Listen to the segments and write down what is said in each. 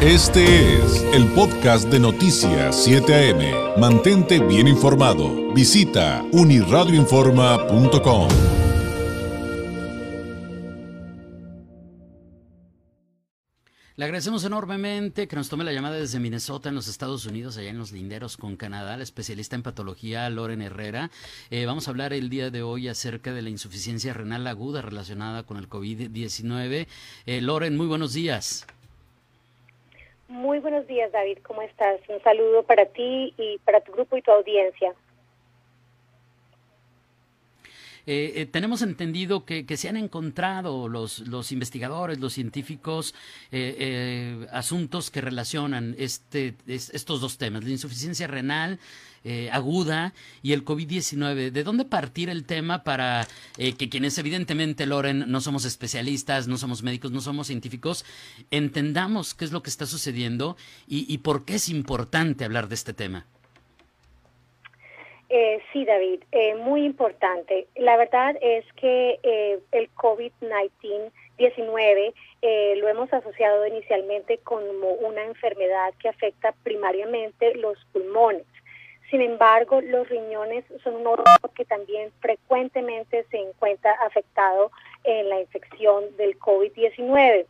Este es el podcast de Noticias 7 AM. Mantente bien informado. Visita uniradioinforma.com. Le agradecemos enormemente que nos tome la llamada desde Minnesota, en los Estados Unidos, allá en los linderos con Canadá, la especialista en patología Loren Herrera. Eh, vamos a hablar el día de hoy acerca de la insuficiencia renal aguda relacionada con el COVID-19. Eh, Loren, muy buenos días. Muy buenos días, David. ¿Cómo estás? Un saludo para ti y para tu grupo y tu audiencia. Eh, eh, tenemos entendido que, se han encontrado los, los investigadores, los científicos, eh, asuntos que relacionan este, estos dos temas, la insuficiencia renal aguda y el COVID-19. ¿De dónde partir el tema para que quienes evidentemente, Loren, no somos especialistas, no somos médicos, no somos científicos, entendamos qué es lo que está sucediendo y por qué es importante hablar de este tema? Eh, sí, David, eh, muy importante. La verdad es que eh, el COVID-19 19 lo hemos asociado inicialmente como una enfermedad que afecta primariamente los pulmones. Sin embargo, los riñones son un órgano que también frecuentemente se encuentra afectado en la infección del COVID-19.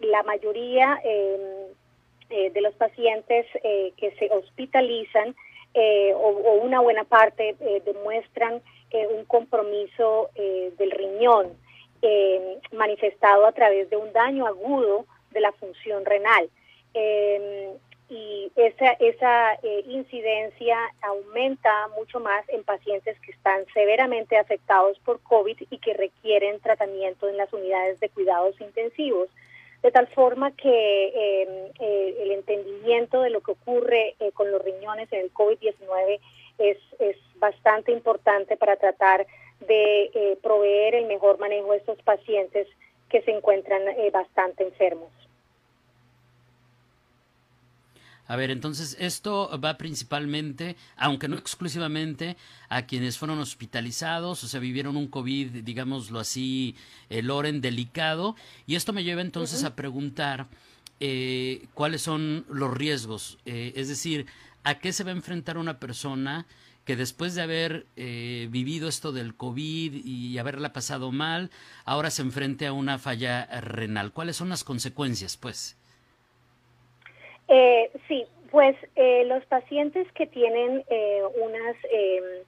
la mayoría de los pacientes que se hospitalizan eh, o, una buena parte eh, demuestran eh, un compromiso del riñón manifestado a través de un daño agudo de la función renal. y esa, esa incidencia aumenta mucho más en pacientes que están severamente afectados por COVID y que requieren tratamiento en las unidades de cuidados intensivos de tal forma que em, eh, el entendimiento de lo que ocurre eh, con los riñones en el COVID-19 es, es bastante importante para tratar de eh, proveer el mejor manejo a estos pacientes que se encuentran bastante enfermos. A ver, entonces esto va principalmente, aunque no exclusivamente, a quienes fueron hospitalizados, o sea, vivieron un COVID, digámoslo así, el Loren delicado. Y esto me lleva entonces a preguntar eh, cuáles son los riesgos. Eh, es decir, ¿a qué se va a enfrentar una persona que después de haber eh, vivido esto del COVID y haberla pasado mal, ahora se enfrente a una falla renal? ¿Cuáles son las consecuencias, pues? Eh, sí, pues eh, los pacientes que tienen eh, unas em,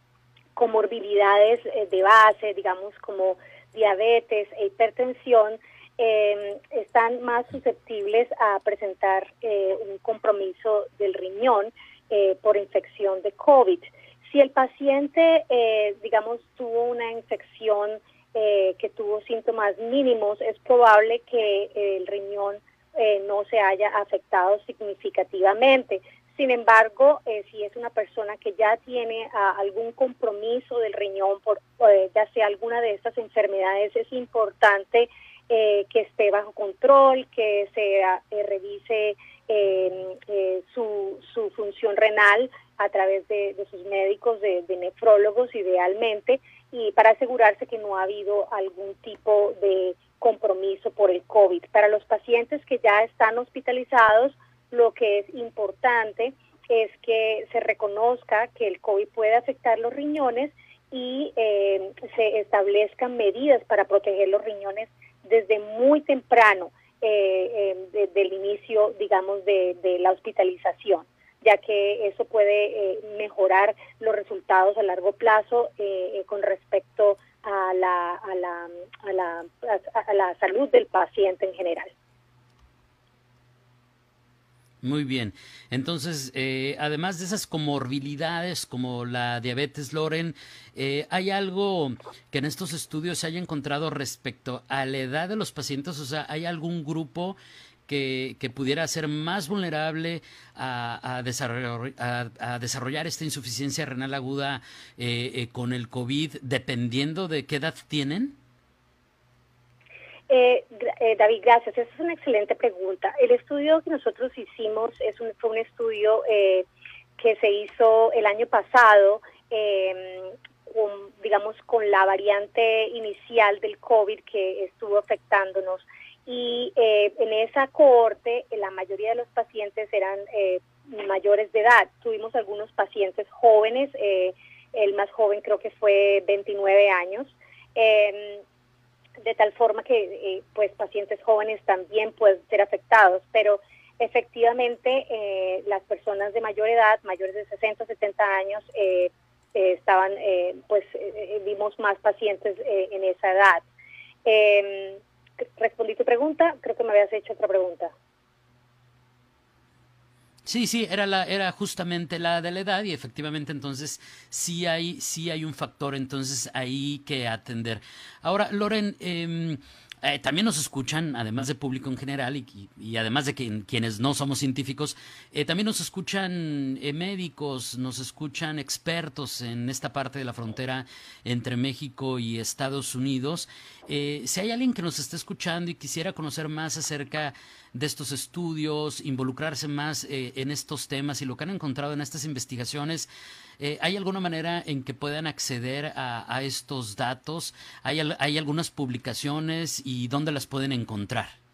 comorbilidades eh, de base, digamos como diabetes e hipertensión, em, están más susceptibles a presentar un compromiso del riñón por infección de COVID. Si el paciente, digamos, tuvo una infección que tuvo síntomas mínimos, es probable que el riñón eh, no se haya afectado significativamente. Sin embargo, eh, si es una persona que ya tiene ah, algún compromiso del riñón, por, eh, ya sea alguna de estas enfermedades, es importante que esté bajo control, que se ah, revise em, su, su, función renal a través de, sus médicos, de, de, nefrólogos idealmente, y para asegurarse que no ha habido algún tipo de compromiso por el COVID. Para los pacientes que ya están hospitalizados, lo que es importante es que se reconozca que el COVID puede afectar los riñones y eh, se establezcan medidas para proteger los riñones desde muy temprano, eh, desde el inicio, digamos, de, la hospitalización, ya que eso puede eh, mejorar los resultados a largo plazo con respecto a la, a la, a la, a la salud del paciente en general. Muy bien. Entonces, eh, además de esas comorbilidades como la diabetes Loren, eh, ¿hay algo que en estos estudios se haya encontrado respecto a la edad de los pacientes? O sea, ¿hay algún grupo que, pudiera ser más vulnerable a, desarrollar, esta insuficiencia renal aguda eh, eh, con el COVID, dependiendo de qué edad tienen? Eh, David, gracias. Esa es una excelente pregunta. El estudio que nosotros hicimos es un, fue un estudio que se hizo el año pasado, con, digamos, con la variante inicial del COVID que estuvo afectándonos y en esa cohorte la mayoría de los pacientes eran mayores de edad. Tuvimos algunos pacientes jóvenes, el más joven creo que fue 29 años. Em, de tal forma que pues pacientes jóvenes también pueden ser afectados, pero efectivamente eh, las personas de mayor edad, mayores de 60 o 70 años, eh, eh, estaban, pues vimos más pacientes en esa edad. Em, respondí tu pregunta, creo que me habías hecho otra pregunta. Sí, sí, era la, era justamente la de la edad y efectivamente entonces sí hay, sí hay un factor entonces ahí que atender. Ahora, Loren, eh, eh, también nos escuchan, además de público en general y, además de que, quienes no somos científicos, eh, también nos escuchan eh, médicos, nos escuchan expertos en esta parte de la frontera entre México y Estados Unidos. Si hay alguien que nos está escuchando y quisiera conocer más acerca de estos estudios, involucrarse más eh, en estos temas y lo que han encontrado en estas investigaciones. Eh, ¿Hay alguna manera en que puedan acceder a, estos datos? ¿Hay, ¿Hay, algunas publicaciones y dónde las pueden encontrar?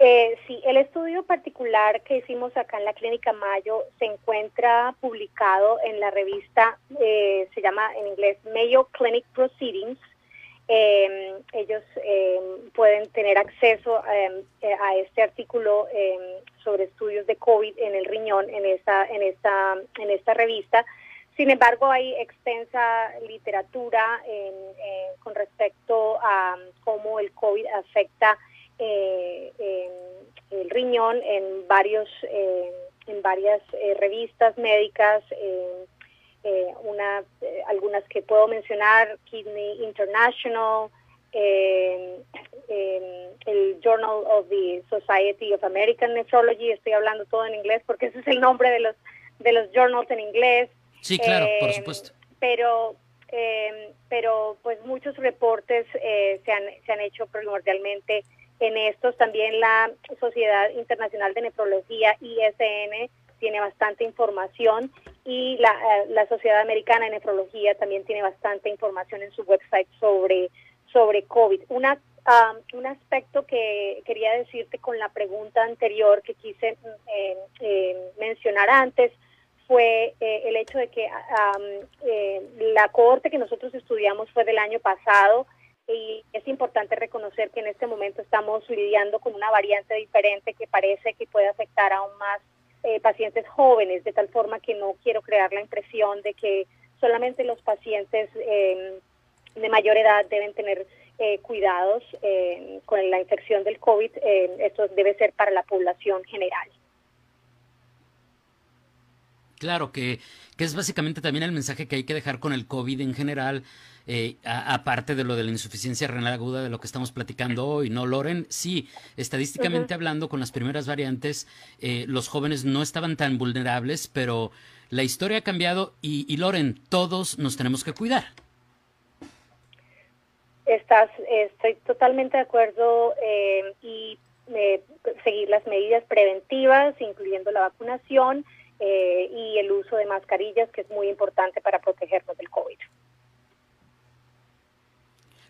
Eh, sí, el estudio particular que hicimos acá en la Clínica Mayo se encuentra publicado en la revista, eh, se llama en inglés Mayo Clinic Proceedings, eh, ellos eh, pueden tener acceso em, eh, a este artículo em, sobre estudios de COVID en el riñón en esta, en esta, en esta revista. Sin embargo, hay extensa literatura con respecto a cómo el COVID afecta el riñón en varios en varias revistas médicas eh, una, eh, algunas que puedo mencionar, Kidney International, eh, el Journal of the Society of American Nephrology, estoy hablando todo en inglés porque ese es el nombre de los, de los journals en inglés. Sí, claro, por supuesto. Pero, pero pues muchos reportes se, han, se han hecho primordialmente en estos. También la Sociedad Internacional de Nefrología, ISN, tiene bastante información y la, eh, la Sociedad Americana de Nefrología también tiene bastante información en su website sobre, sobre COVID. Una, un aspecto que quería decirte con la pregunta anterior que quise eh, eh, mencionar antes fue el hecho de que la cohorte que nosotros estudiamos fue del año pasado y es importante reconocer que en este momento estamos lidiando con una variante diferente que parece que puede afectar aún más eh, pacientes jóvenes, de tal forma que no quiero crear la impresión de que solamente los pacientes em, de mayor edad deben tener eh, cuidados em, con la infección del COVID. Em, esto debe ser para la población general. Claro, que, que es básicamente también el mensaje que hay que dejar con el COVID en general, eh, aparte de lo de la insuficiencia renal aguda de lo que estamos platicando hoy, ¿no, Loren? Sí, estadísticamente hablando, con las primeras variantes, eh, los jóvenes no estaban tan vulnerables, pero la historia ha cambiado y, Loren, todos nos tenemos que cuidar. Estás, estoy totalmente de acuerdo eh, y seguir las medidas preventivas, incluyendo la vacunación y el uso de mascarillas, que es muy importante para protegernos del COVID.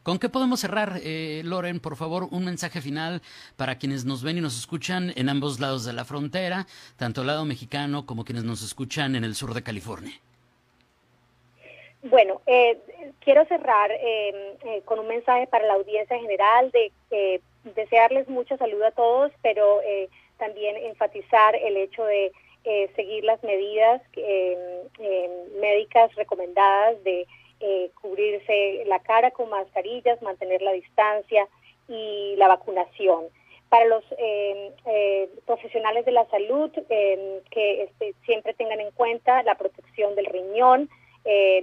¿Con qué podemos cerrar, eh, Loren? Por favor, un mensaje final para quienes nos ven y nos escuchan en ambos lados de la frontera, tanto el lado mexicano como quienes nos escuchan en el sur de California. Bueno, eh, quiero cerrar eh, eh, con un mensaje para la audiencia general de desearles mucha salud a todos, pero también enfatizar el hecho de seguir las medidas médicas recomendadas de eh, cubrirse la cara con mascarillas, mantener la distancia y la vacunación. Para los eh, eh, profesionales de la salud, que este, siempre tengan en cuenta la protección del riñón,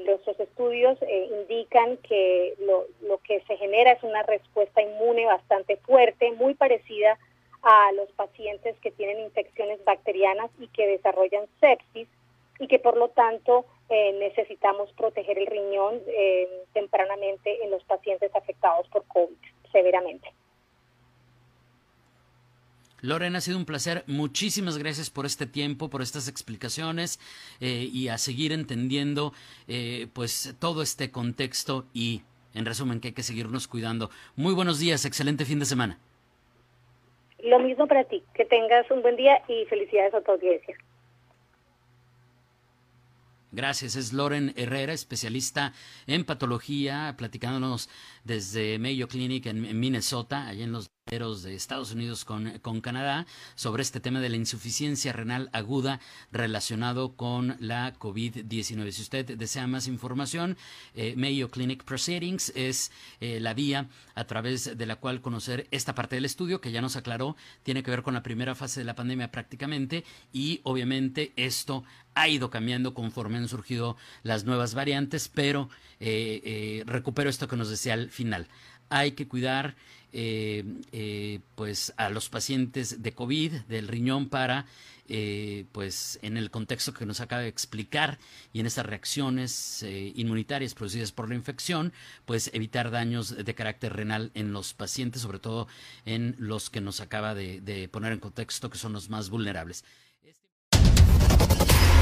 los, estudios indican que lo, lo, que se genera es una respuesta inmune bastante fuerte, muy parecida a los pacientes que tienen infecciones bacterianas y que desarrollan sepsis y que por lo tanto eh, necesitamos proteger el riñón eh, tempranamente en los pacientes afectados por COVID severamente. Lorena, ha sido un placer. Muchísimas gracias por este tiempo, por estas explicaciones eh, y a seguir entendiendo pues todo este contexto y en resumen, que hay que seguirnos cuidando. Muy buenos días, excelente fin de semana. Lo mismo para ti, que tengas un buen día y felicidades a tu audiencia. Gracias, es Loren Herrera, especialista en patología, platicándonos desde Mayo Clinic en, Minnesota, allá en los de Estados Unidos con, con, Canadá sobre este tema de la insuficiencia renal aguda relacionado con la COVID-19. Si usted desea más información, eh, Mayo Clinic Proceedings es eh, la vía a través de la cual conocer esta parte del estudio que ya nos aclaró, tiene que ver con la primera fase de la pandemia prácticamente y obviamente esto ha ido cambiando conforme han surgido las nuevas variantes, pero eh, recupero esto que nos decía al final. Hay que cuidar eh, eh, pues a los pacientes de COVID del riñón para eh, pues en el contexto que nos acaba de explicar y en esas reacciones inmunitarias producidas por la infección pues evitar daños de carácter renal en los pacientes sobre todo en los que nos acaba de, poner en contexto que son los más vulnerables